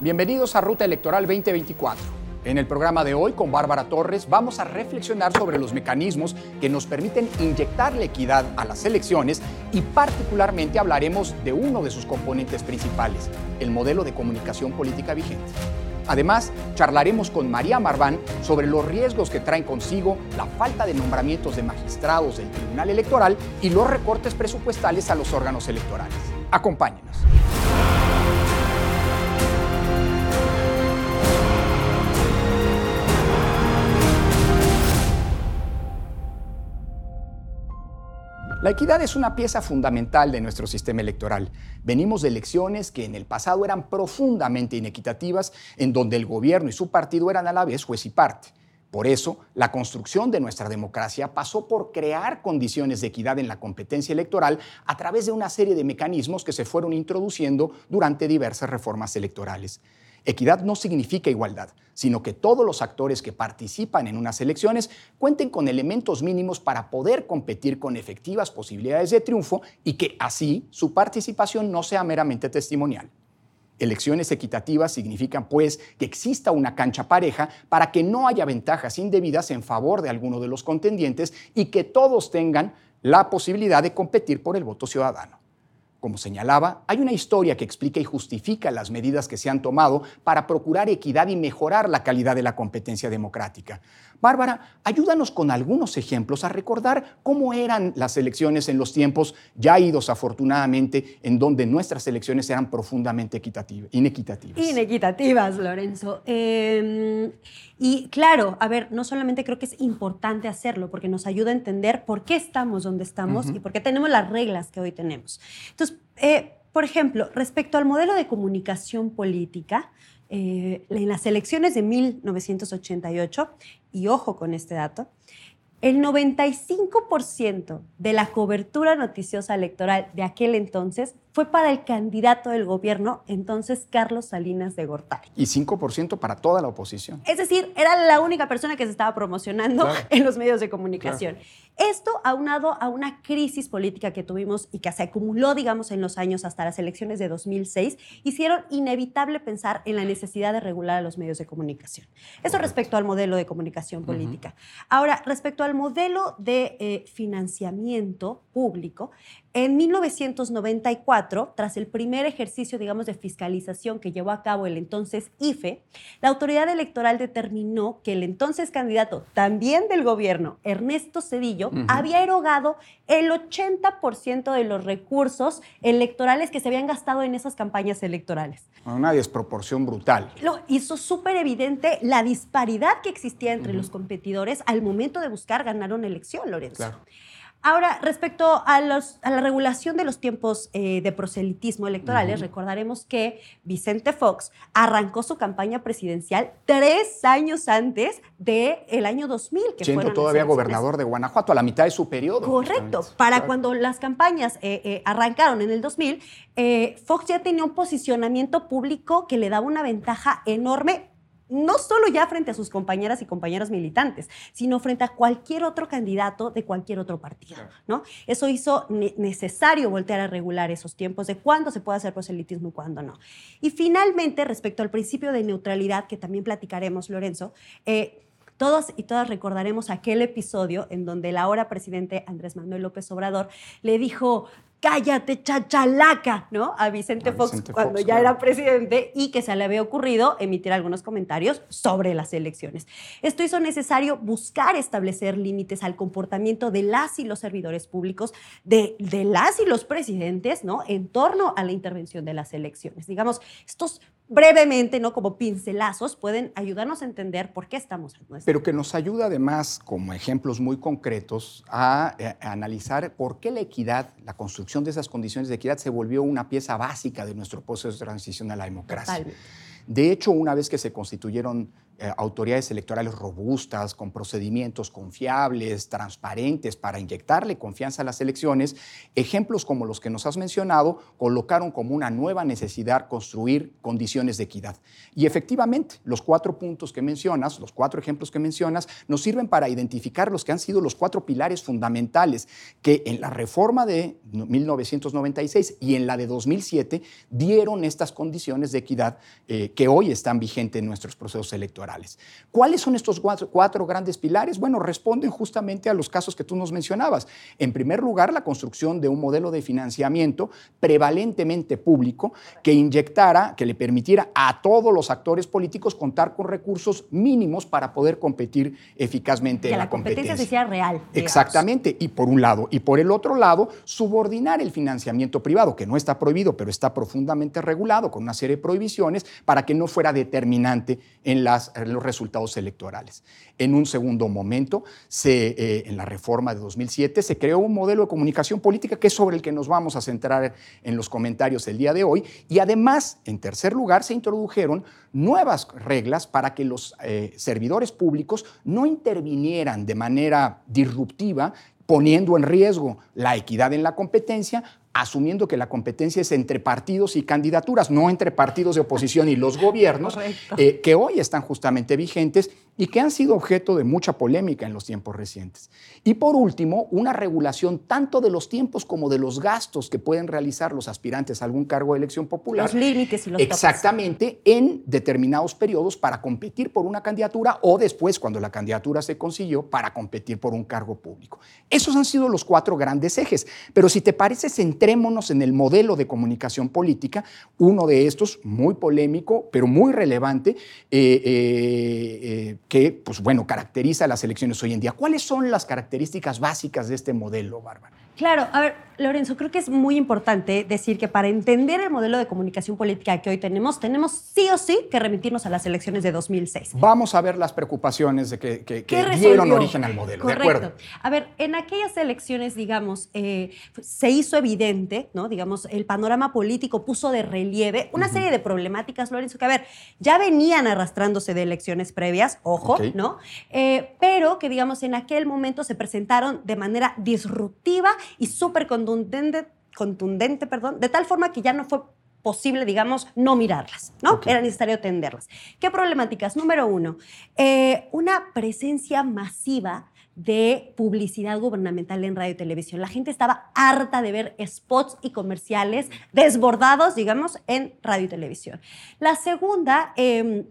Bienvenidos a Ruta Electoral 2024. En el programa de hoy con Bárbara Torres vamos a reflexionar sobre los mecanismos que nos permiten inyectar la equidad a las elecciones y particularmente hablaremos de uno de sus componentes principales, el modelo de comunicación política vigente. Además, charlaremos con María Marván sobre los riesgos que traen consigo la falta de nombramientos de magistrados del Tribunal Electoral y los recortes presupuestales a los órganos electorales. Acompáñenos. La equidad es una pieza fundamental de nuestro sistema electoral. Venimos de elecciones que en el pasado eran profundamente inequitativas, en donde el gobierno y su partido eran a la vez juez y parte. Por eso, la construcción de nuestra democracia pasó por crear condiciones de equidad en la competencia electoral a través de una serie de mecanismos que se fueron introduciendo durante diversas reformas electorales. Equidad no significa igualdad, sino que todos los actores que participan en unas elecciones cuenten con elementos mínimos para poder competir con efectivas posibilidades de triunfo y que así su participación no sea meramente testimonial. Elecciones equitativas significan, pues, que exista una cancha pareja para que no haya ventajas indebidas en favor de alguno de los contendientes y que todos tengan la posibilidad de competir por el voto ciudadano. Como señalaba, hay una historia que explica y justifica las medidas que se han tomado para procurar equidad y mejorar la calidad de la competencia democrática. Bárbara, ayúdanos con algunos ejemplos a recordar cómo eran las elecciones en los tiempos ya idos afortunadamente, en donde nuestras elecciones eran profundamente inequitativas. Inequitativas, Lorenzo. Em, y claro, a ver, no solamente creo que es importante hacerlo, porque nos ayuda a entender por qué estamos donde estamos y por qué tenemos las reglas que hoy tenemos. Entonces, eh, por ejemplo, respecto al modelo de comunicación política, eh, en las elecciones de 1988, y ojo con este dato, el 95% de la cobertura noticiosa electoral de aquel entonces fue para el candidato del gobierno, entonces Carlos Salinas de Gortari. Y 5% para toda la oposición. Es decir, era la única persona que se estaba promocionando en los medios de comunicación. Esto aunado a una crisis política que tuvimos y que se acumuló, digamos, en los años hasta las elecciones de 2006, hicieron inevitable pensar en la necesidad de regular a los medios de comunicación. Eso respecto al modelo de comunicación política. Ahora, respecto al modelo de eh, financiamiento público, en 1994, tras el primer ejercicio, digamos, de fiscalización que llevó a cabo el entonces IFE, la autoridad electoral determinó que el entonces candidato, también del gobierno, Ernesto Cedillo, había erogado el 80% de los recursos electorales que se habían gastado en esas campañas electorales. Una desproporción brutal. Lo hizo súper evidente la disparidad que existía entre los competidores al momento de buscar ganar una elección, Lorenzo. Claro. Ahora, respecto a, la regulación de los tiempos eh, de proselitismo electorales, recordaremos que Vicente Fox arrancó su campaña presidencial tres años antes del año 2000. Que Siendo todavía gobernador de Guanajuato, a la mitad de su periodo. Correcto. Para cuando las campañas eh, eh, arrancaron en el 2000, Fox ya tenía un posicionamiento público que le daba una ventaja enorme no solo ya frente a sus compañeras y compañeros militantes, sino frente a cualquier otro candidato de cualquier otro partido, ¿no? Eso hizo necesario voltear a regular esos tiempos de cuándo se puede hacer proselitismo y cuándo no. Y finalmente, respecto al principio de neutralidad, que también platicaremos, Lorenzo, eh, todos y todas recordaremos aquel episodio en donde el ahora presidente Andrés Manuel López Obrador le dijo cállate chachalaca, ¿no? A Vicente, Fox cuando ya era presidente y que se le había ocurrido emitir algunos comentarios sobre las elecciones. Esto hizo necesario buscar establecer límites al comportamiento de las y los servidores públicos, de, de las y los presidentes, ¿no? En torno a la intervención de las elecciones. Digamos, estos brevemente, ¿no? Como pincelazos, pueden ayudarnos a entender por qué estamos en Pero que nos ayuda además, como ejemplos muy concretos, a, eh, analizar por qué la equidad, la construcción de esas condiciones de equidad se volvió una pieza básica de nuestro proceso de transición a la democracia. De hecho, una vez que se constituyeron eh, autoridades electorales robustas, con procedimientos confiables, transparentes, para inyectarle confianza a las elecciones, ejemplos como los que nos has mencionado colocaron como una nueva necesidad construir condiciones de equidad. Y efectivamente, los cuatro puntos que mencionas, los cuatro ejemplos que mencionas, nos sirven para identificar los que han sido los cuatro pilares fundamentales que en la reforma de 1996 y en la de 2007 dieron estas condiciones de equidad eh, que hoy están vigentes en nuestros procesos electorales. ¿Cuáles son estos cuatro, grandes pilares? Bueno, responden justamente a los casos que tú nos mencionabas. En primer lugar, la construcción de un modelo de financiamiento prevalentemente público que inyectara, que le permitiera a todos los actores políticos contar con recursos mínimos para poder competir eficazmente en la, competencia. competencia sea real. Exactamente, y por un lado. Y por el otro lado, subordinar el financiamiento privado, que no está prohibido, pero está profundamente regulado con una serie de prohibiciones para que no fuera determinante en las los resultados electorales. En un segundo momento, eh, en la reforma de 2007, se creó un modelo de comunicación política que es sobre el que nos vamos a centrar en los comentarios el día de hoy. Y además, en tercer lugar, se introdujeron nuevas reglas para que los eh, servidores públicos no intervinieran de manera disruptiva poniendo en riesgo la equidad en la competencia, asumiendo que la competencia es entre partidos y candidaturas, no entre partidos de oposición y los gobiernos, eh, que hoy están justamente vigentes y que han sido objeto de mucha polémica en los tiempos recientes. Y por último, una regulación tanto de los tiempos como de los gastos que pueden realizar los aspirantes a algún cargo de elección popular. Los límites y los Exactamente, en determinados periodos para competir por una candidatura o después, cuando la candidatura se consiguió, para competir por un cargo público. Esos han sido los cuatro grandes ejes. Pero si te parece, centrémonos en el modelo de comunicación política, uno de estos, muy polémico, pero muy relevante, eh, eh, eh que, pues bueno, caracteriza las elecciones hoy en día. ¿Cuáles son las características básicas de este modelo, Bárbara? Claro, a ver, Lorenzo, creo que es muy importante decir que para entender el modelo de comunicación política que hoy tenemos, tenemos sí o sí que remitirnos a las elecciones de 2006. Vamos a ver las preocupaciones de que, dieron origen al modelo. Correcto. De acuerdo. A ver, en aquellas elecciones, digamos, eh, se hizo evidente, ¿no? Digamos, el panorama político puso de relieve una serie de problemáticas, Lorenzo, que, a ver, ya venían arrastrándose de elecciones previas, ojo, ¿no? Eh, pero que, digamos, en aquel momento se presentaron de manera disruptiva y súper contundente, contundente, perdón, de tal forma que ya no fue posible, digamos, no mirarlas, ¿no? Era necesario atenderlas. ¿Qué problemáticas? Número uno, eh, una presencia masiva de publicidad gubernamental en radio y televisión. La gente estaba harta de ver spots y comerciales desbordados, digamos, en radio y televisión. La segunda, em,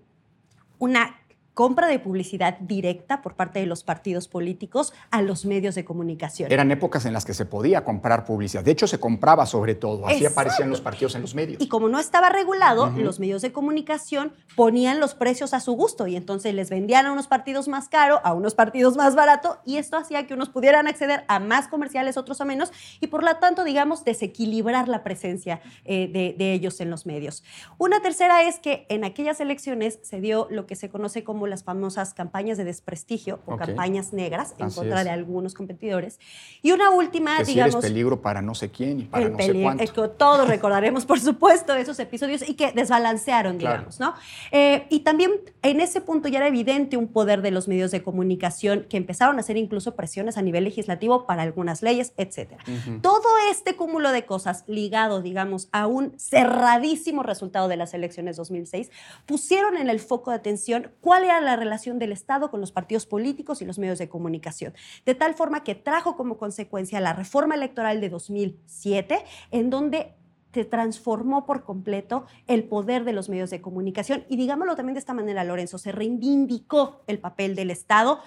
una compra de publicidad directa por parte de los partidos políticos a los medios de comunicación. Eran épocas en las que se podía comprar publicidad. De hecho, se compraba sobre todo. Así aparecían los partidos en los medios. Y como no estaba regulado, los medios de comunicación ponían los precios a su gusto y entonces les vendían a unos partidos más caro, a unos partidos más barato y esto hacía que unos pudieran acceder a más comerciales, otros a menos y por lo tanto, digamos, desequilibrar la presencia eh, de, de ellos en los medios. Una tercera es que en aquellas elecciones se dio lo que se conoce como las famosas campañas de desprestigio o campañas negras en contra de algunos competidores. Y una última, que digamos... Si peligro para no sé quién y para no sé cuánto. Que todos recordaremos, por supuesto, esos episodios y que desbalancearon, digamos, ¿no? Eh, y también en ese punto ya era evidente un poder de los medios de comunicación que empezaron a hacer incluso presiones a nivel legislativo para algunas leyes, etc. Todo este cúmulo de cosas ligado, digamos, a un cerradísimo resultado de las elecciones 2006 pusieron en el foco de atención cuál era la relación del Estado con los partidos políticos y los medios de comunicación, de tal forma que trajo como consecuencia la reforma electoral de 2007, en donde se transformó por completo el poder de los medios de comunicación. Y digámoslo también de esta manera, Lorenzo, se reivindicó el papel del Estado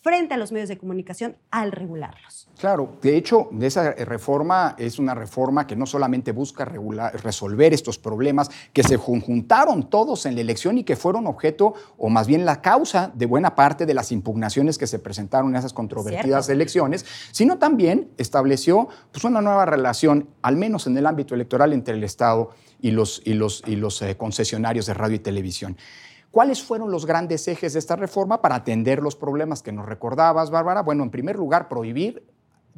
frente a los medios de comunicación al regularlos. Claro, de hecho, esa reforma es una reforma que no solamente busca resolver estos problemas que se conjuntaron todos en la elección y que fueron objeto, o más bien la causa de buena parte de las impugnaciones que se presentaron en esas controvertidas elecciones, sino también estableció pues, una nueva relación, al menos en el ámbito electoral, entre el Estado y los, y los, y los eh, concesionarios de radio y televisión. ¿Cuáles fueron los grandes ejes de esta reforma para atender los problemas que nos recordabas, Bárbara? Bueno, en primer lugar, prohibir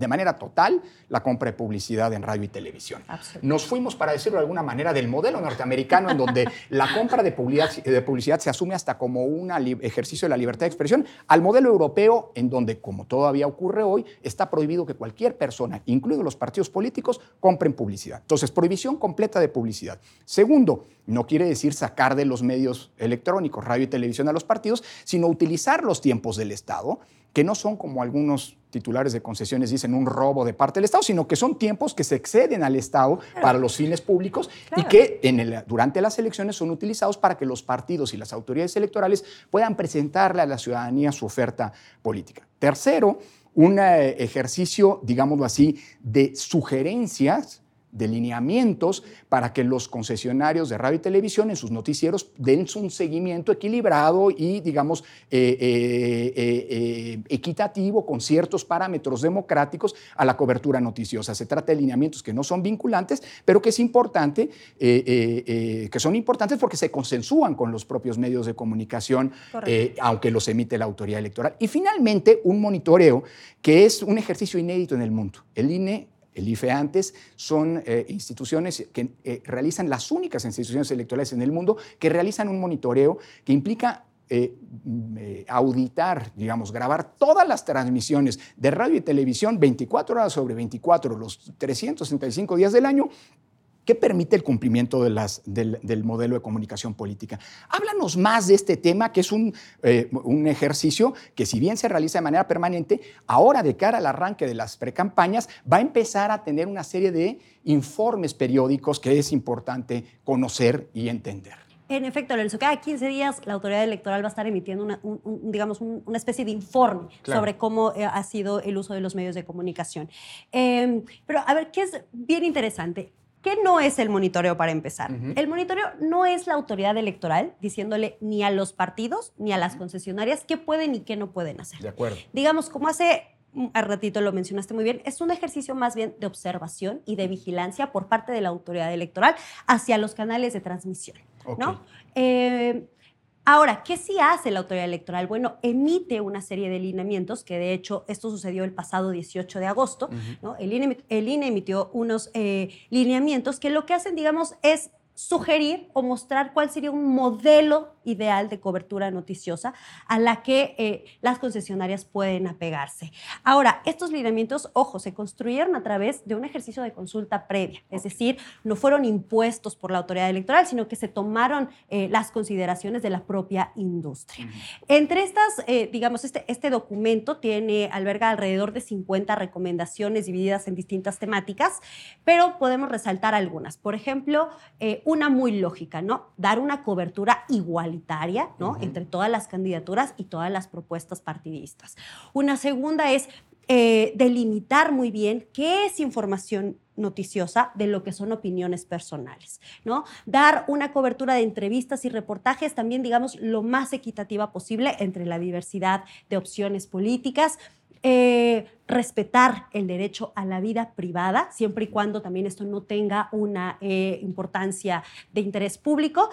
de manera total la compra de publicidad en radio y televisión. Nos fuimos, para decirlo de alguna manera, del modelo norteamericano en donde la compra de publicidad, de publicidad se asume hasta como un ejercicio de la libertad de expresión, al modelo europeo en donde, como todavía ocurre hoy, está prohibido que cualquier persona, incluidos los partidos políticos, compren publicidad. Entonces, prohibición completa de publicidad. Segundo, no quiere decir sacar de los medios electrónicos, radio y televisión a los partidos, sino utilizar los tiempos del Estado que no son como algunos titulares de concesiones dicen un robo de parte del Estado, sino que son tiempos que se exceden al Estado para los fines públicos y que en durante las elecciones son utilizados para que los partidos y las autoridades electorales puedan presentarle a la ciudadanía su oferta política. Tercero, un eh, ejercicio, digámoslo así, de sugerencias de lineamientos para que los concesionarios de radio y televisión en sus noticieros den un seguimiento equilibrado y, digamos, eh, eh, eh, equitativo con ciertos parámetros democráticos a la cobertura noticiosa. Se trata de lineamientos que no son vinculantes, pero que es importante, que son importantes porque se consensúan con los propios medios de comunicación, aunque los emite la autoridad electoral. Y finalmente, un monitoreo que es un ejercicio inédito en el mundo. El INE el IFE antes, son eh, instituciones que eh, realizan las únicas instituciones electorales en el mundo que realizan un monitoreo que implica eh, mm, auditar, digamos, grabar todas las transmisiones de radio y televisión 24 horas sobre 24, los 365 días del año, ¿Qué permite el cumplimiento de las, del, modelo de comunicación política? Háblanos más de este tema, que es un, eh, un, ejercicio que si bien se realiza de manera permanente, ahora de cara al arranque de las precampañas va a empezar a tener una serie de informes periódicos que es importante conocer y entender. En efecto, Lorenzo, cada 15 días la autoridad electoral va a estar emitiendo una, digamos, una especie de informe sobre cómo eh, ha sido el uso de los medios de comunicación. Em, pero, a ver, ¿qué es bien interesante? ¿Qué no es el monitoreo para empezar? El monitoreo no es la autoridad electoral diciéndole ni a los partidos ni a las concesionarias qué pueden y qué no pueden hacer. De acuerdo. Digamos, como hace un ratito lo mencionaste muy bien, es un ejercicio más bien de observación y de vigilancia por parte de la autoridad electoral hacia los canales de transmisión. ¿no? Eh, Ahora, ¿qué sí hace la autoridad electoral? Bueno, emite una serie de lineamientos, que de hecho esto sucedió el pasado 18 de agosto. ¿no? el, INE, emitió unos eh, lineamientos que lo que hacen, digamos, es sugerir o mostrar cuál sería un modelo ideal de cobertura noticiosa a la que eh, las concesionarias pueden apegarse. Ahora, estos lineamientos, ojo, se construyeron a través de un ejercicio de consulta previa, es decir, no fueron impuestos por la autoridad electoral, sino que se tomaron eh, las consideraciones de la propia industria. Entre estas, eh, digamos, este, este documento tiene, alberga alrededor de 50 recomendaciones divididas en distintas temáticas, pero podemos resaltar algunas. Por ejemplo, una muy lógica, ¿no? Dar una cobertura igualitaria, ¿no? Entre todas las candidaturas y todas las propuestas partidistas. Una segunda es eh, delimitar muy bien qué es información noticiosa de lo que son opiniones personales, ¿no? Dar una cobertura de entrevistas y reportajes también, digamos, lo más equitativa posible entre la diversidad de opciones políticas, eh, respetar el derecho a la vida privada, siempre y cuando también esto no tenga una eh, importancia de interés público.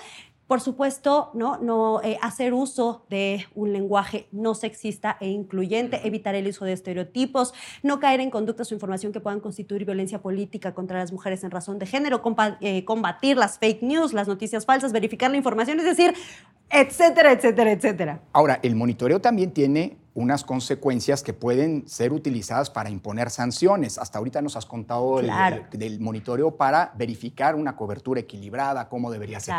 Por supuesto, no, no eh, hacer uso de un lenguaje no sexista e incluyente, evitar el uso de estereotipos, no caer en conductas o información que puedan constituir violencia política contra las mujeres en razón de género, combatir las fake news, las noticias falsas, verificar la información, es decir, etcétera, etcétera, etcétera. Ahora, el monitoreo también tiene unas consecuencias que pueden ser utilizadas para imponer sanciones. Hasta ahorita nos has contado del monitoreo para verificar una cobertura equilibrada, cómo debería ser.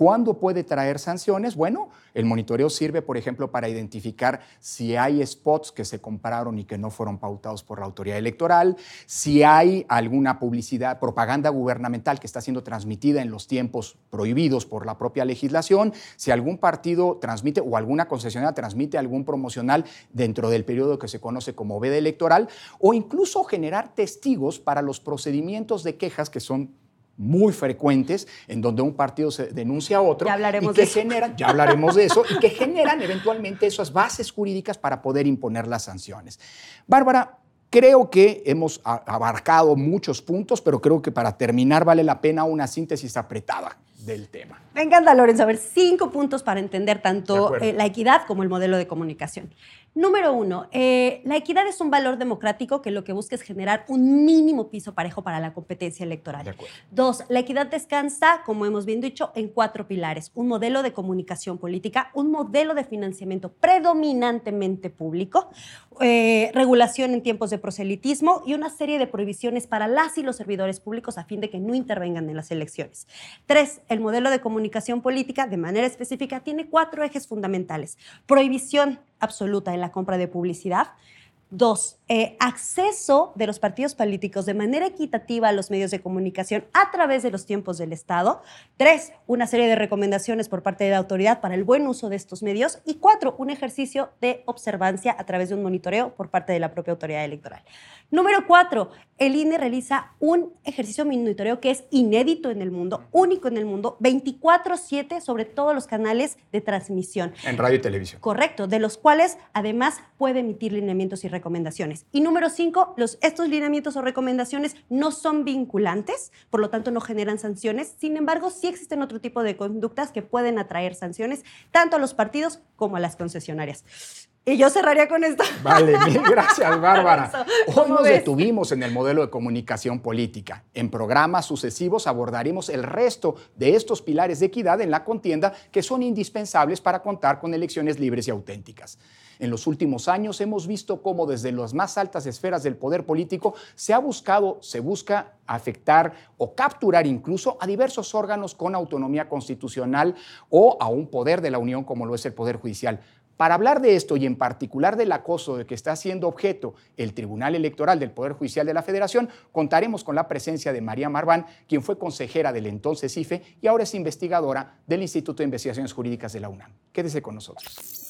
¿Cuándo puede traer sanciones? Bueno, el monitoreo sirve, por ejemplo, para identificar si hay spots que se compraron y que no fueron pautados por la autoridad electoral, si hay alguna publicidad, propaganda gubernamental que está siendo transmitida en los tiempos prohibidos por la propia legislación, si algún partido transmite o alguna concesionaria transmite algún promocional dentro del periodo que se conoce como veda electoral, o incluso generar testigos para los procedimientos de quejas que son muy frecuentes en donde un partido se denuncia a otro ya hablaremos y que de eso. generan, ya hablaremos de eso, y que generan eventualmente esas bases jurídicas para poder imponer las sanciones. Bárbara, creo que hemos abarcado muchos puntos, pero creo que para terminar vale la pena una síntesis apretada del tema. Me encanta, Lorenzo. A ver, cinco puntos para entender tanto eh, la equidad como el modelo de comunicación. Número uno, eh, la equidad es un valor democrático que lo que busca es generar un mínimo piso parejo para la competencia electoral. Dos, la equidad descansa, como hemos bien dicho, en cuatro pilares. Un modelo de comunicación política, un modelo de financiamiento predominantemente público, eh, regulación en tiempos de proselitismo y una serie de prohibiciones para las y los servidores públicos a fin de que no intervengan en las elecciones. Tres, el modelo de comunicación política, de manera específica, tiene cuatro ejes fundamentales. Prohibición absoluta en la compra de publicidad. Dos, eh, acceso de los partidos políticos de manera equitativa a los medios de comunicación a través de los tiempos del Estado. Tres, una serie de recomendaciones por parte de la autoridad para el buen uso de estos medios. Y cuatro, un ejercicio de observancia a través de un monitoreo por parte de la propia autoridad electoral. Número cuatro, el INE realiza un ejercicio monitoreo que es inédito en el mundo, único en el mundo, 24/7 sobre todos los canales de transmisión. En radio y televisión. Correcto, de los cuales además puede emitir lineamientos y recomendaciones. Y número cinco, los, estos lineamientos o recomendaciones no son vinculantes, por lo tanto no generan sanciones. Sin embargo, sí existen otro tipo de conductas que pueden atraer sanciones tanto a los partidos como a las concesionarias. Y yo cerraría con esto. Vale, mil gracias, Bárbara. Hoy nos detuvimos en el modelo de comunicación política. En programas sucesivos abordaremos el resto de estos pilares de equidad en la contienda que son indispensables para contar con elecciones libres y auténticas. En los últimos años hemos visto cómo desde las más altas esferas del poder político se ha buscado, se busca afectar o capturar incluso a diversos órganos con autonomía constitucional o a un poder de la Unión como lo es el Poder Judicial. Para hablar de esto y en particular del acoso de que está siendo objeto el Tribunal Electoral del Poder Judicial de la Federación, contaremos con la presencia de María Marván, quien fue consejera del entonces IFE y ahora es investigadora del Instituto de Investigaciones Jurídicas de la UNAM. Quédese con nosotros.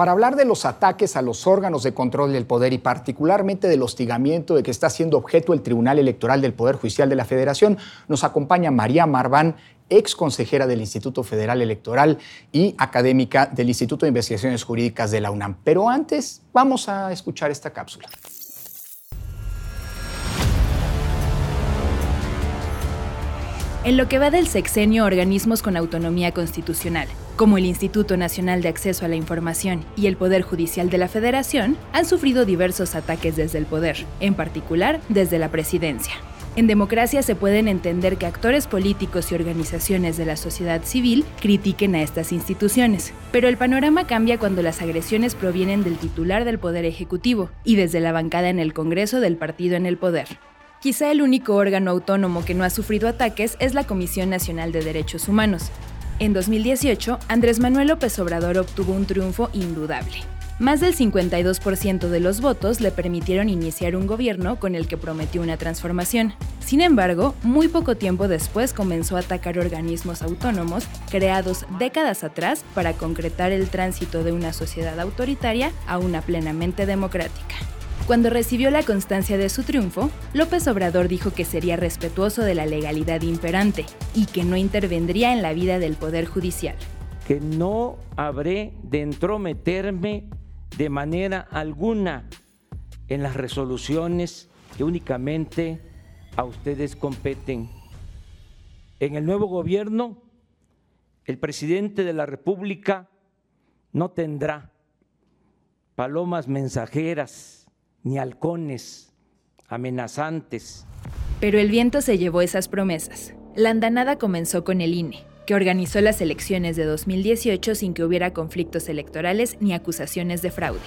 Para hablar de los ataques a los órganos de control del poder y particularmente del hostigamiento de que está siendo objeto el Tribunal Electoral del Poder Judicial de la Federación, nos acompaña María Marván, ex consejera del Instituto Federal Electoral y académica del Instituto de Investigaciones Jurídicas de la UNAM. Pero antes, vamos a escuchar esta cápsula. En lo que va del sexenio, organismos con autonomía constitucional, como el Instituto Nacional de Acceso a la Información y el Poder Judicial de la Federación, han sufrido diversos ataques desde el poder, en particular desde la presidencia. En democracia se pueden entender que actores políticos y organizaciones de la sociedad civil critiquen a estas instituciones, pero el panorama cambia cuando las agresiones provienen del titular del Poder Ejecutivo y desde la bancada en el Congreso del partido en el poder. Quizá el único órgano autónomo que no ha sufrido ataques es la Comisión Nacional de Derechos Humanos. En 2018, Andrés Manuel López Obrador obtuvo un triunfo indudable más del 52% de los votos le permitieron iniciar un gobierno con el que prometió una transformación. Sin embargo, muy poco tiempo después comenzó a atacar organismos autónomos creados décadas atrás para concretar el tránsito de una sociedad autoritaria a una plenamente democrática. Cuando recibió la constancia de su triunfo, López Obrador dijo que sería respetuoso de la legalidad imperante y que no intervendría en la vida del Poder Judicial. Que no habré de entrometerme de manera alguna en las resoluciones que únicamente a ustedes competen. En el nuevo gobierno, el presidente de la República no tendrá palomas mensajeras ni halcones amenazantes. Pero el viento se llevó esas promesas. La andanada comenzó con el INE que organizó las elecciones de 2018 sin que hubiera conflictos electorales ni acusaciones de fraude.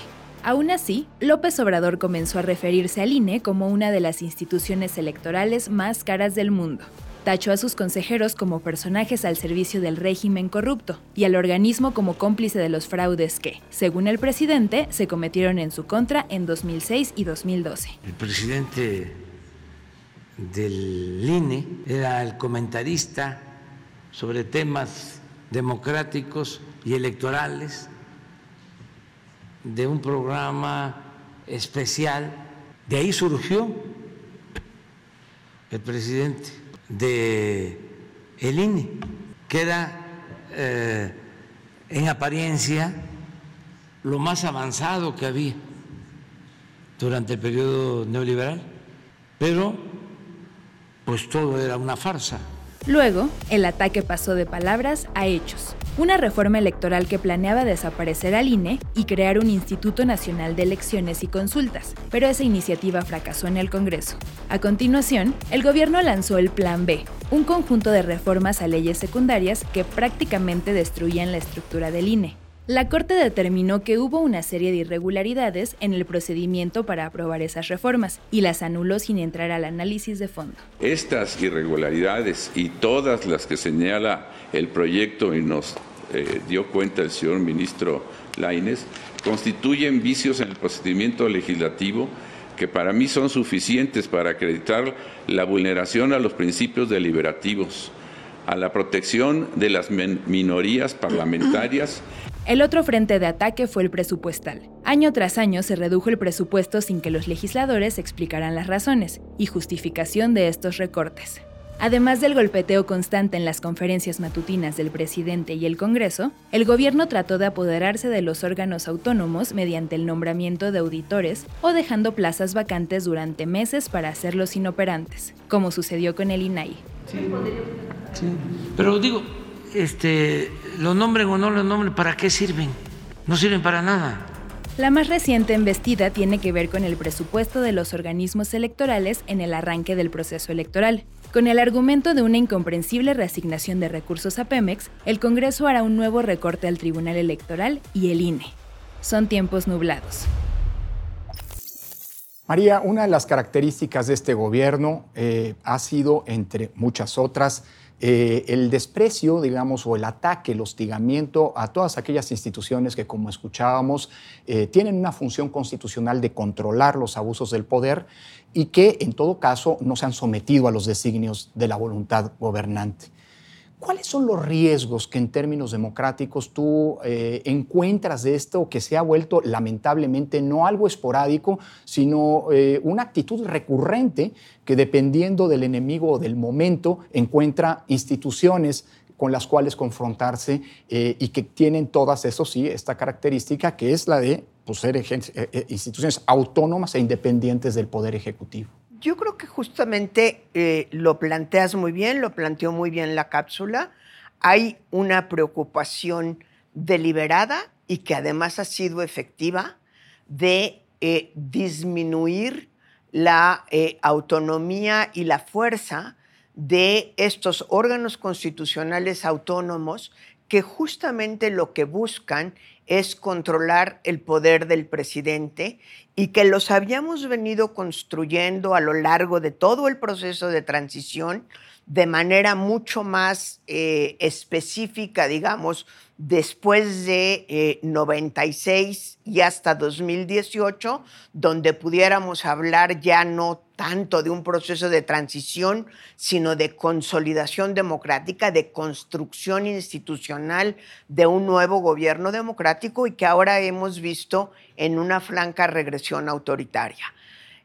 Aún así, López Obrador comenzó a referirse al INE como una de las instituciones electorales más caras del mundo. Tachó a sus consejeros como personajes al servicio del régimen corrupto y al organismo como cómplice de los fraudes que, según el presidente, se cometieron en su contra en 2006 y 2012. El presidente del INE era el comentarista sobre temas democráticos y electorales de un programa especial. De ahí surgió el presidente de el INE, que era eh, en apariencia lo más avanzado que había durante el periodo neoliberal, pero pues todo era una farsa Luego, el ataque pasó de palabras a hechos. Una reforma electoral que planeaba desaparecer al INE y crear un Instituto Nacional de Elecciones y Consultas, pero esa iniciativa fracasó en el Congreso. A continuación, el gobierno lanzó el Plan B, un conjunto de reformas a leyes secundarias que prácticamente destruían la estructura del INE. La Corte determinó que hubo una serie de irregularidades en el procedimiento para aprobar esas reformas y las anuló sin entrar al análisis de fondo. Estas irregularidades y todas las que señala el proyecto y nos eh, dio cuenta el señor ministro Laines constituyen vicios en el procedimiento legislativo que para mí son suficientes para acreditar la vulneración a los principios deliberativos, a la protección de las minorías parlamentarias el otro frente de ataque fue el presupuestal. Año tras año se redujo el presupuesto sin que los legisladores explicaran las razones y justificación de estos recortes. Además del golpeteo constante en las conferencias matutinas del presidente y el Congreso, el gobierno trató de apoderarse de los órganos autónomos mediante el nombramiento de auditores o dejando plazas vacantes durante meses para hacerlos inoperantes, como sucedió con el INAI. Sí, sí. pero digo, este, lo nombren o no lo nombren, ¿para qué sirven? No sirven para nada. La más reciente embestida tiene que ver con el presupuesto de los organismos electorales en el arranque del proceso electoral. Con el argumento de una incomprensible reasignación de recursos a Pemex, el Congreso hará un nuevo recorte al Tribunal Electoral y el INE. Son tiempos nublados. María, una de las características de este gobierno eh, ha sido, entre muchas otras, eh, el desprecio, digamos, o el ataque, el hostigamiento a todas aquellas instituciones que, como escuchábamos, eh, tienen una función constitucional de controlar los abusos del poder y que, en todo caso, no se han sometido a los designios de la voluntad gobernante. ¿Cuáles son los riesgos que en términos democráticos tú eh, encuentras de esto que se ha vuelto lamentablemente no algo esporádico, sino eh, una actitud recurrente que dependiendo del enemigo o del momento encuentra instituciones con las cuales confrontarse eh, y que tienen todas, eso sí, esta característica que es la de pues, ser instituciones autónomas e independientes del Poder Ejecutivo? Yo creo que justamente eh, lo planteas muy bien, lo planteó muy bien la cápsula. Hay una preocupación deliberada y que además ha sido efectiva de eh, disminuir la eh, autonomía y la fuerza de estos órganos constitucionales autónomos que justamente lo que buscan es controlar el poder del presidente y que los habíamos venido construyendo a lo largo de todo el proceso de transición de manera mucho más eh, específica, digamos, después de 96 eh, y hasta 2018, donde pudiéramos hablar ya no tanto de un proceso de transición, sino de consolidación democrática, de construcción institucional de un nuevo gobierno democrático y que ahora hemos visto en una franca regresión autoritaria.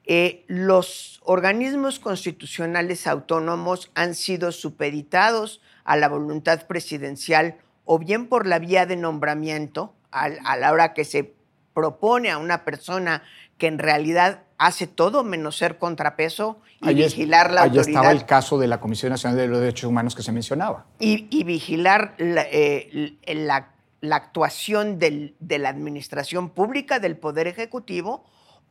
Eh, los organismos constitucionales autónomos han sido supeditados a la voluntad presidencial o bien por la vía de nombramiento, a, la hora que se propone a una persona que en realidad hace todo menos ser contrapeso y vigilar la autoridad. Ahí estaba el caso de la Comisión Nacional de los Derechos Humanos que se mencionaba. Y, vigilar eh, la, actuación de la administración pública, del Poder Ejecutivo,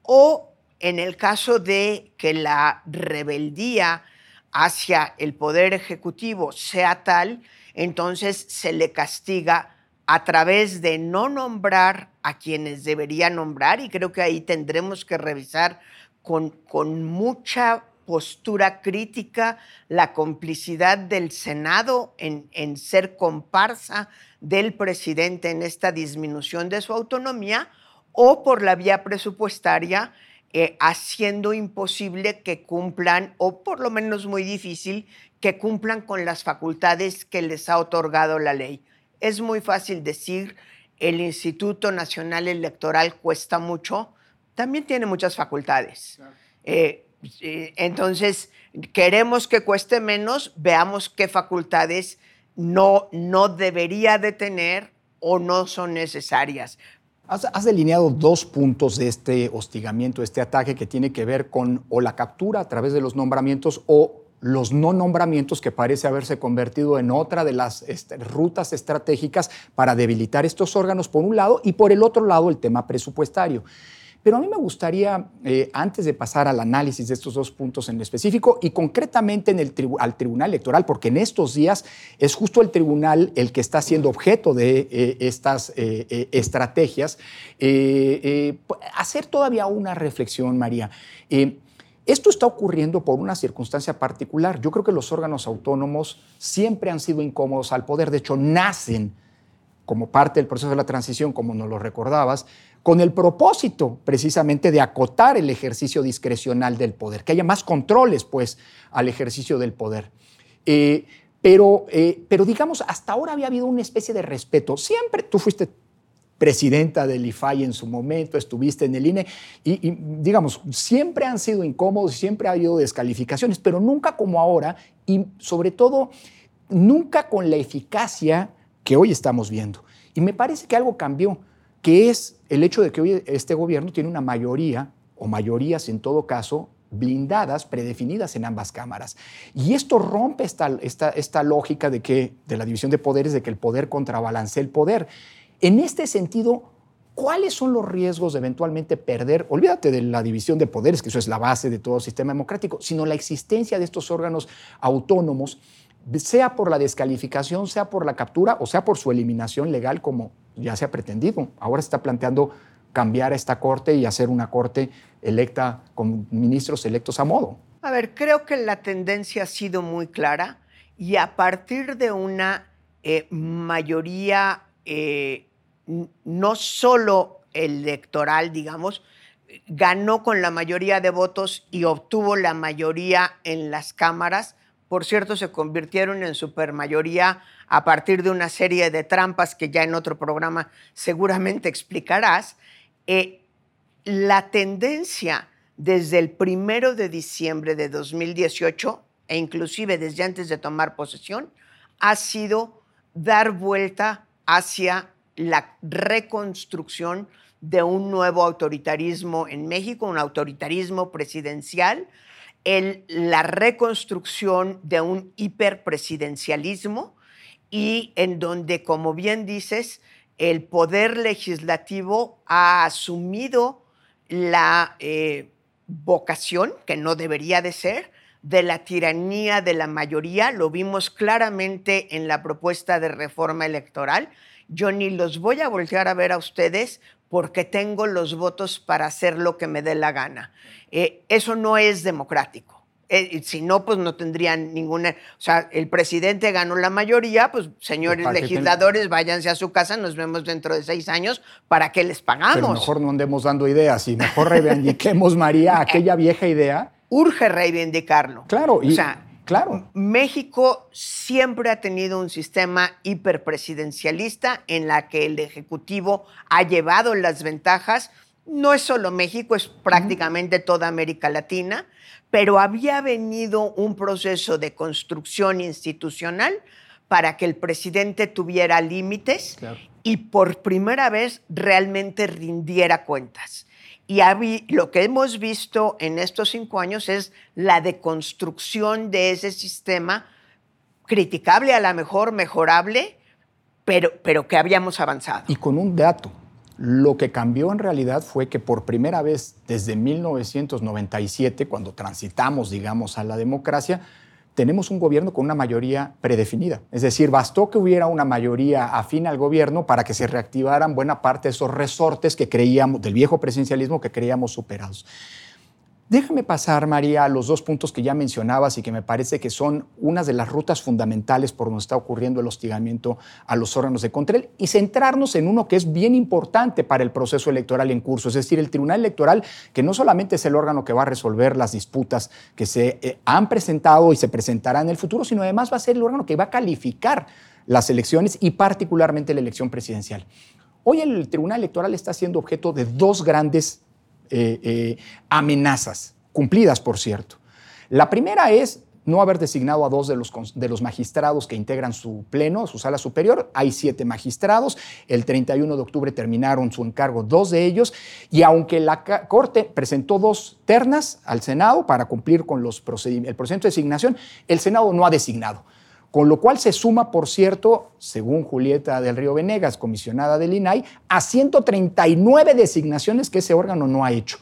o en el caso de que la rebeldía hacia el Poder Ejecutivo sea tal, entonces se le castiga a través de no nombrar a quienes debería nombrar y creo que ahí tendremos que revisar con, con mucha postura crítica la complicidad del Senado en, en ser comparsa del presidente en esta disminución de su autonomía o por la vía presupuestaria eh, haciendo imposible que cumplan, o por lo menos muy difícil, que cumplan con las facultades que les ha otorgado la ley. Es muy fácil decir, el Instituto Nacional Electoral cuesta mucho, también tiene muchas facultades. Eh, eh, entonces, queremos que cueste menos, veamos qué facultades no, no debería de tener o no son necesarias. Has, delineado dos puntos de este hostigamiento, este ataque que tiene que ver con o la captura a través de los nombramientos o los no nombramientos que parece haberse convertido en otra de las este, rutas estratégicas para debilitar estos órganos por un lado y por el otro lado el tema presupuestario. Pero a mí me gustaría, eh, antes de pasar al análisis de estos dos puntos en específico y concretamente en el al Tribunal Electoral, porque en estos días es justo el tribunal el que está siendo objeto de eh, estas eh, estrategias, hacer todavía una reflexión, María. Esto está ocurriendo por una circunstancia particular. Yo creo que los órganos autónomos siempre han sido incómodos al poder, de hecho nacen como parte del proceso de la transición, como nos lo recordabas, con el propósito precisamente de acotar el ejercicio discrecional del poder, que haya más controles pues al ejercicio del poder. Eh, pero, eh, pero digamos, hasta ahora había habido una especie de respeto. Siempre tú fuiste presidenta del IFAI en su momento, estuviste en el INE y, digamos, siempre han sido incómodos, siempre ha habido descalificaciones, pero nunca como ahora y sobre todo nunca con la eficacia que hoy estamos viendo. Y me parece que algo cambió, que es el hecho de que hoy este gobierno tiene una mayoría, o mayorías en todo caso, blindadas, predefinidas en ambas cámaras. Y esto rompe esta, esta, esta lógica de, que, de la división de poderes, de que el poder contrabalancea el poder. En este sentido, ¿cuáles son los riesgos de eventualmente perder? Olvídate de la división de poderes, que eso es la base de todo sistema democrático, sino la existencia de estos órganos autónomos, sea por la descalificación, sea por la captura o sea por su eliminación legal, como ya se ha pretendido. Ahora se está planteando cambiar esta corte y hacer una corte electa con ministros electos a modo. A ver, creo que la tendencia ha sido muy clara y a partir de una eh, mayoría eh, no solo electoral, digamos, ganó con la mayoría de votos y obtuvo la mayoría en las cámaras. Por cierto, se convirtieron en supermayoría a partir de una serie de trampas que ya en otro programa seguramente explicarás. Eh, la tendencia desde el primero de diciembre de 2018 e inclusive desde antes de tomar posesión ha sido dar vuelta hacia la reconstrucción de un nuevo autoritarismo en México, un autoritarismo presidencial, la reconstrucción de un hiperpresidencialismo y en donde, como bien dices, el poder legislativo ha asumido la eh, vocación, que no debería de ser, de la tiranía de la mayoría. Lo vimos claramente en la propuesta de reforma electoral yo ni los voy a voltear a ver a ustedes porque tengo los votos para hacer lo que me dé la gana. Eh, eso no es democrático. Eh, si no, pues no tendrían ninguna. O sea, el presidente ganó la mayoría, pues señores legisladores, váyanse a su casa, nos vemos dentro de seis años, ¿para qué les pagamos? Pero mejor no andemos dando ideas y mejor reivindiquemos, María, aquella vieja idea. Urge reivindicarlo. Claro, y, o sea, Claro. México siempre ha tenido un sistema hiperpresidencialista en la que el Ejecutivo ha llevado las ventajas. No es solo México, es prácticamente toda América Latina, pero había venido un proceso de construcción institucional para que el presidente tuviera límites y por primera vez realmente rindiera cuentas. Y lo que hemos visto en estos cinco años es la deconstrucción de ese sistema, criticable a lo mejor, mejorable, pero, pero que habíamos avanzado. Y con un dato, lo que cambió en realidad fue que por primera vez desde 1997, cuando transitamos, digamos, a la democracia, tenemos un gobierno con una mayoría predefinida. Es decir, bastó que hubiera una mayoría afín al gobierno para que se reactivaran buena parte de esos resortes que creíamos, del viejo presidencialismo que creíamos superados. Déjame pasar, María, a los dos puntos que ya mencionabas y que me parece que son unas de las rutas fundamentales por donde está ocurriendo el hostigamiento a los órganos de control y centrarnos en uno que es bien importante para el proceso electoral en curso, es decir, el Tribunal Electoral, que no solamente es el órgano que va a resolver las disputas que se eh, han presentado y se presentarán en el futuro, sino además va a ser el órgano que va a calificar las elecciones y particularmente la elección presidencial. Hoy el Tribunal Electoral está siendo objeto de dos grandes eh, eh, amenazas, cumplidas por cierto. La primera es no haber designado a dos de los, de los magistrados que integran su pleno, su sala superior. Hay siete magistrados. El 31 de octubre terminaron su encargo dos de ellos. Y aunque la Corte presentó dos ternas al Senado para cumplir con los el procedimiento de designación, el Senado no ha designado. Con lo cual se suma, por cierto, según Julieta del Río Venegas, comisionada del INAI, a 139 designaciones que ese órgano no ha hecho.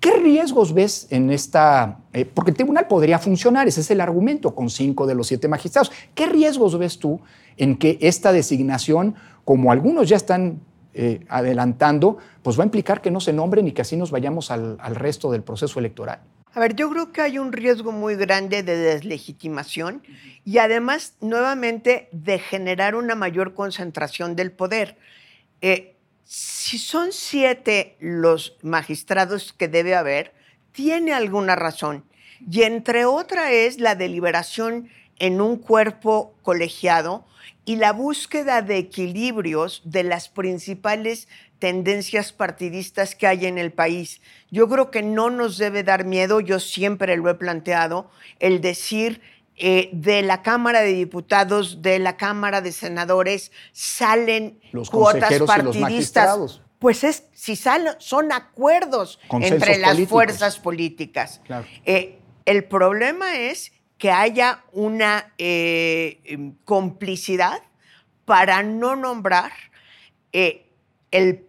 ¿Qué riesgos ves en esta? Eh, porque el tribunal podría funcionar, ese es el argumento, con cinco de los siete magistrados. ¿Qué riesgos ves tú en que esta designación, como algunos ya están eh, adelantando, pues va a implicar que no se nombren y que así nos vayamos al, al resto del proceso electoral? A ver, yo creo que hay un riesgo muy grande de deslegitimación y además, nuevamente, de generar una mayor concentración del poder. Eh, si son siete los magistrados que debe haber, tiene alguna razón. Y entre otra es la deliberación en un cuerpo colegiado y la búsqueda de equilibrios de las principales tendencias partidistas que hay en el país. Yo creo que no nos debe dar miedo, yo siempre lo he planteado, el decir eh, de la Cámara de Diputados, de la Cámara de Senadores, salen los cuotas partidistas. pues es, si salen, son acuerdos entre las fuerzas políticas. Eh, el problema es que haya una eh, em, complicidad para no nombrar. el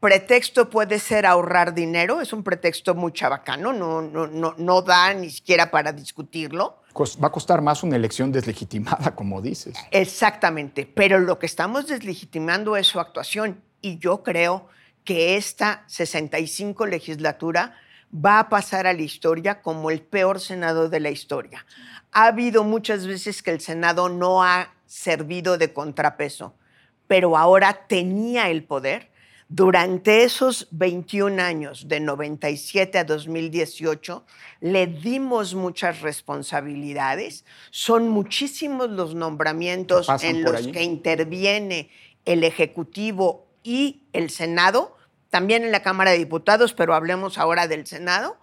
pretexto puede ser ahorrar dinero, es un pretexto muy chabacano, no, no, no, no da ni siquiera para discutirlo va a costar más una elección deslegitimada, como dices. Exactamente, pero lo que estamos deslegitimando es su actuación y yo creo que esta 65 legislatura va a pasar a la historia como el peor Senado de la historia. Ha habido muchas veces que el Senado no ha servido de contrapeso, pero ahora tenía el poder durante esos 21 años, de 97 a 2018, le dimos muchas responsabilidades. Son muchísimos los nombramientos en los que interviene el Ejecutivo y el Senado, también en la Cámara de Diputados, pero hablemos ahora del Senado,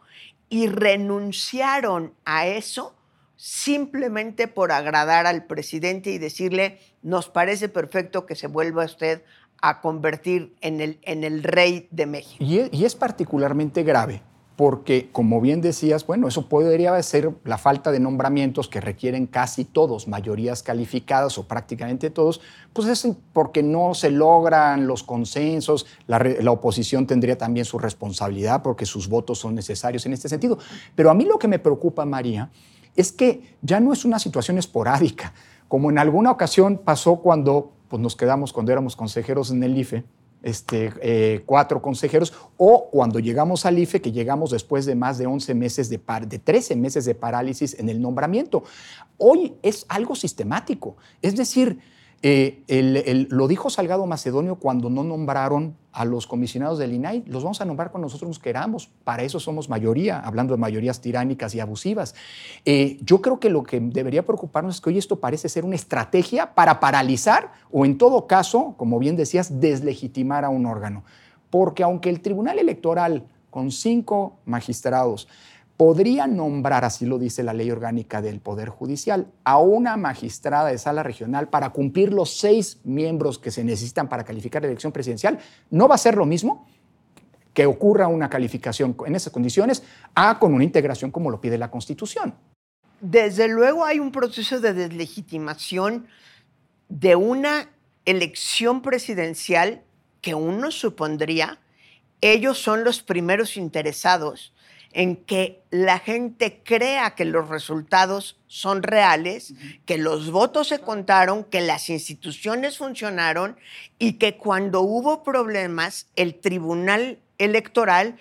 y renunciaron a eso simplemente por agradar al presidente y decirle, nos parece perfecto que se vuelva usted a convertir en el, en el rey de México. Y es, particularmente grave porque, como bien decías, bueno, eso podría ser la falta de nombramientos que requieren casi todos, mayorías calificadas o prácticamente todos, pues es porque no se logran los consensos, la, la, oposición tendría también su responsabilidad porque sus votos son necesarios en este sentido. Pero a mí lo que me preocupa, María, es que ya no es una situación esporádica, como en alguna ocasión pasó cuando pues nos quedamos cuando éramos consejeros en el IFE, este, eh, cuatro consejeros, o cuando llegamos al IFE, que llegamos después de más de 11 meses de, par, de 13 meses de parálisis en el nombramiento. Hoy es algo sistemático, es decir, eh, lo dijo Salgado Macedonio cuando no nombraron a los comisionados del INAI. Los vamos a nombrar cuando nosotros nos queramos. Para eso somos mayoría, hablando de mayorías tiránicas y abusivas. Eh, yo creo que lo que debería preocuparnos es que hoy esto parece ser una estrategia para paralizar o, en todo caso, como bien decías, deslegitimar a un órgano. Porque aunque el Tribunal Electoral, con cinco magistrados, podría nombrar, así lo dice la ley orgánica del Poder Judicial, a una magistrada de sala regional para cumplir los seis miembros que se necesitan para calificar la elección presidencial, no va a ser lo mismo que ocurra una calificación en esas condiciones a con una integración como lo pide la Constitución. Desde luego hay un proceso de deslegitimación de una elección presidencial que uno supondría. Ellos son los primeros interesados en que la gente crea que los resultados son reales, que los votos se contaron, que las instituciones funcionaron y que cuando hubo problemas el Tribunal Electoral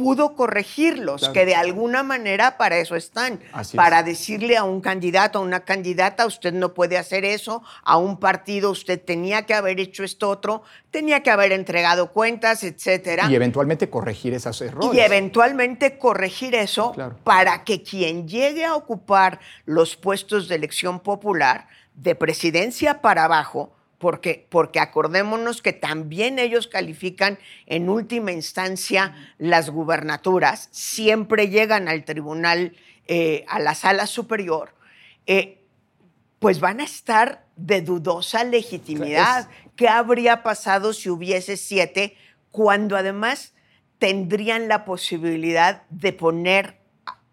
pudo corregirlos, que de alguna manera para eso están, para decirle a un candidato, a una candidata, usted no puede hacer eso, a un partido usted tenía que haber hecho esto otro, tenía que haber entregado cuentas, etcétera. Y eventualmente corregir esos errores. Y eventualmente corregir eso para que quien llegue a ocupar los puestos de elección popular, de presidencia para abajo, porque, porque acordémonos que también ellos califican en última instancia las gubernaturas, siempre llegan al Tribunal eh, a la sala superior, eh, pues van a estar de dudosa legitimidad. ¿Qué habría pasado si hubiese siete cuando además tendrían la posibilidad de poner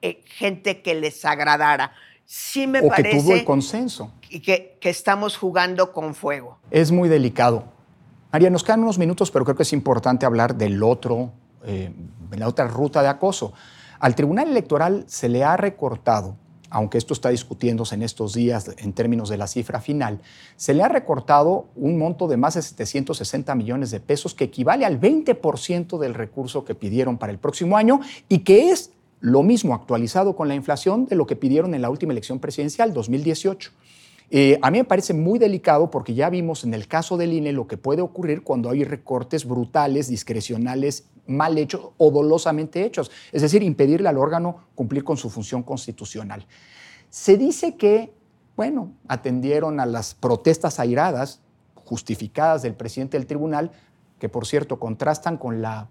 eh, gente que les agradara? Sí me o parece que tuvo el consenso. Que, que estamos jugando con fuego. Es muy delicado. María, nos quedan unos minutos, pero creo que es importante hablar del otro, eh, la otra ruta de acoso. Al Tribunal Electoral se le ha recortado, aunque esto está discutiéndose en estos días en términos de la cifra final, se le ha recortado un monto de más de 760 millones de pesos, que equivale al 20% del recurso que pidieron para el próximo año y que es lo mismo actualizado con la inflación de lo que pidieron en la última elección presidencial, 2018. Eh, a mí me parece muy delicado porque ya vimos en el caso del INE lo que puede ocurrir cuando hay recortes brutales, discrecionales, mal hechos o dolosamente hechos, es decir, impedirle al órgano cumplir con su función constitucional. Se dice que, bueno, atendieron a las protestas airadas, justificadas del presidente del tribunal, que por cierto contrastan con la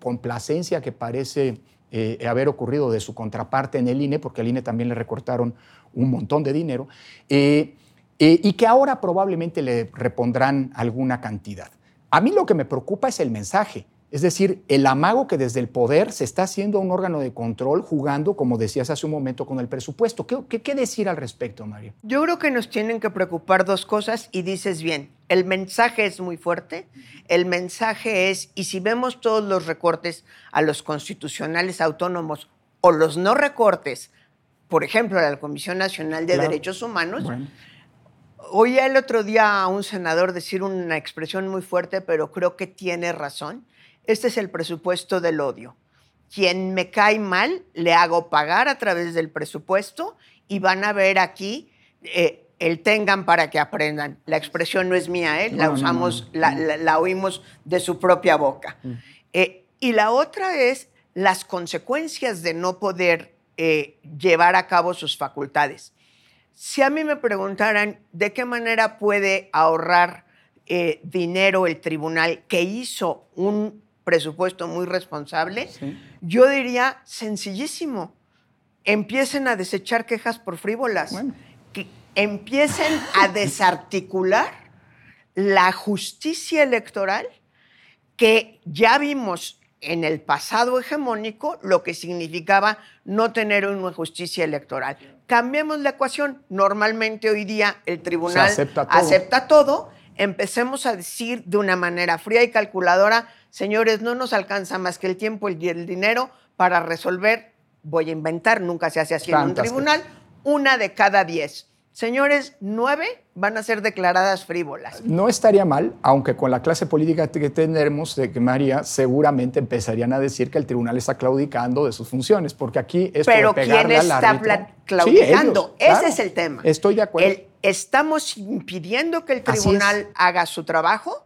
complacencia que parece eh, haber ocurrido de su contraparte en el INE, porque al INE también le recortaron un montón de dinero, eh, eh, y que ahora probablemente le repondrán alguna cantidad. A mí lo que me preocupa es el mensaje. Es decir, el amago que desde el poder se está haciendo a un órgano de control jugando, como decías hace un momento, con el presupuesto. ¿Qué, qué, decir al respecto, Mario? Yo creo que nos tienen que preocupar dos cosas y dices bien, el mensaje es muy fuerte, el mensaje es, y si vemos todos los recortes a los constitucionales autónomos o los no recortes, por ejemplo, a la Comisión Nacional de Derechos Humanos, oí el otro día a un senador decir una expresión muy fuerte, pero creo que tiene razón este es el presupuesto del odio. Quien me cae mal, le hago pagar a través del presupuesto y van a ver aquí eh, el tengan para que aprendan. La expresión no es mía, ¿eh? la usamos, la, oímos de su propia boca. Mm. Eh, y la otra es las consecuencias de no poder eh, llevar a cabo sus facultades. Si a mí me preguntaran de qué manera puede ahorrar dinero el tribunal que hizo un presupuesto muy responsable, yo diría sencillísimo, empiecen a desechar quejas por frívolas, que empiecen a desarticular la justicia electoral que ya vimos en el pasado hegemónico lo que significaba no tener una justicia electoral. Cambiemos la ecuación. Normalmente hoy día el tribunal acepta todo. Empecemos a decir de una manera fría y calculadora, Señores, no nos alcanza más que el tiempo y el dinero para resolver, voy a inventar, nunca se hace así en un tribunal, una de cada diez. Señores, nueve van a ser declaradas frívolas. No estaría mal, aunque con la clase política que tendremos de que María seguramente empezarían a decir que el tribunal está claudicando de sus funciones, porque aquí es Pero ¿quién está claudicando? Ese es el tema. Estoy de acuerdo. ¿Estamos impidiendo que el tribunal haga su trabajo?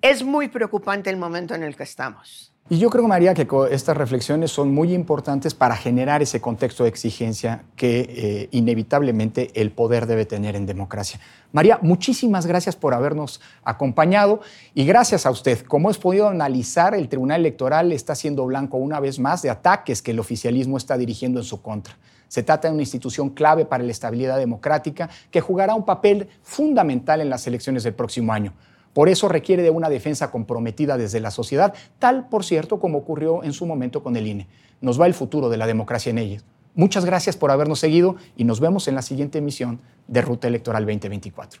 es muy preocupante el momento en el que estamos. Y yo creo, María, que estas reflexiones son muy importantes para generar ese contexto de exigencia que eh, inevitablemente el poder debe tener en democracia. María, muchísimas gracias por habernos acompañado y gracias a usted. Como hemos podido analizar, el Tribunal Electoral está siendo blanco una vez más de ataques que el oficialismo está dirigiendo en su contra. Se trata de una institución clave para la estabilidad democrática que jugará un papel fundamental en las elecciones del próximo año. Por eso requiere de una defensa comprometida desde la sociedad, tal, por cierto, como ocurrió en su momento con el INE. Nos va el futuro de la democracia en ella. Muchas gracias por habernos seguido y nos vemos en la siguiente emisión de Ruta Electoral 2024.